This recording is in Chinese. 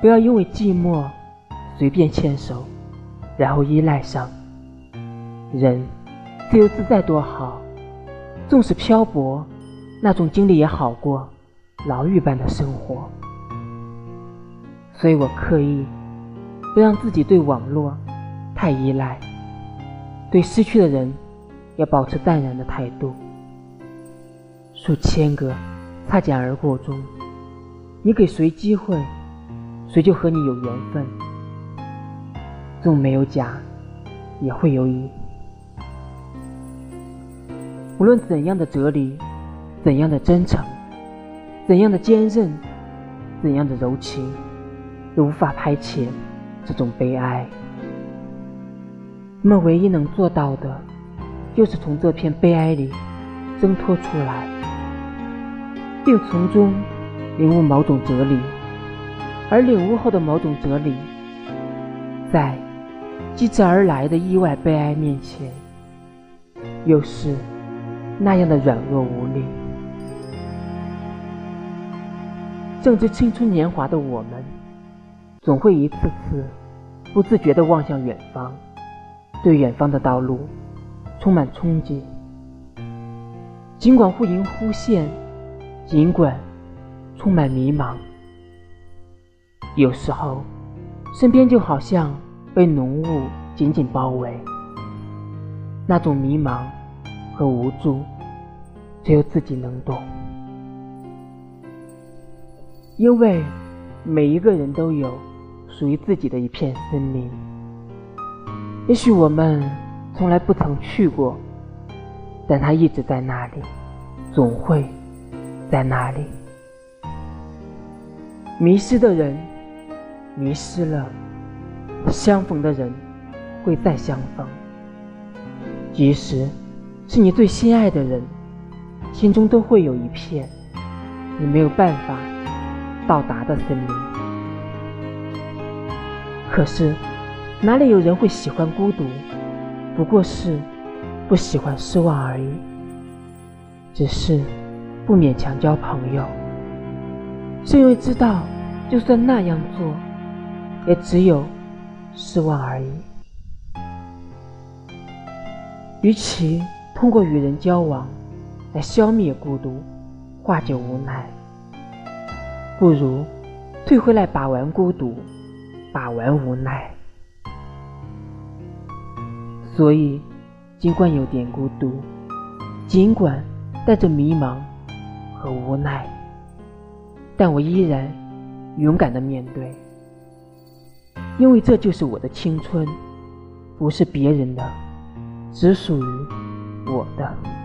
不要因为寂寞随便牵手，然后依赖上。人自由自在多好，纵使漂泊，那种经历也好过牢狱般的生活。所以我刻意不让自己对网络太依赖，对失去的人要保持淡然的态度。数千个擦肩而过中，你给谁机会？谁就和你有缘分，纵没有甲，也会有乙。无论怎样的哲理，怎样的真诚，怎样的坚韧，怎样的柔情，都无法排遣这种悲哀。我们唯一能做到的，就是从这片悲哀里挣脱出来，并从中领悟某种哲理。而领悟后的某种哲理，在继之而来的意外悲哀面前，又是那样的软弱无力。正值青春年华的我们，总会一次次不自觉地望向远方，对远方的道路充满憧憬。尽管忽隐忽现，尽管充满迷茫。有时候，身边就好像被浓雾紧紧包围，那种迷茫和无助，只有自己能懂。因为每一个人都有属于自己的一片森林，也许我们从来不曾去过，但它一直在那里，总会在那里。迷失的人。迷失了，相逢的人会再相逢。即使是你最心爱的人，心中都会有一片你没有办法到达的森林。可是，哪里有人会喜欢孤独？不过是不喜欢失望而已。只是不勉强交朋友，是因为知道，就算那样做。也只有失望而已。与其通过与人交往来消灭孤独、化解无奈，不如退回来把玩孤独、把玩无奈。所以，尽管有点孤独，尽管带着迷茫和无奈，但我依然勇敢的面对。因为这就是我的青春，不是别人的，只属于我的。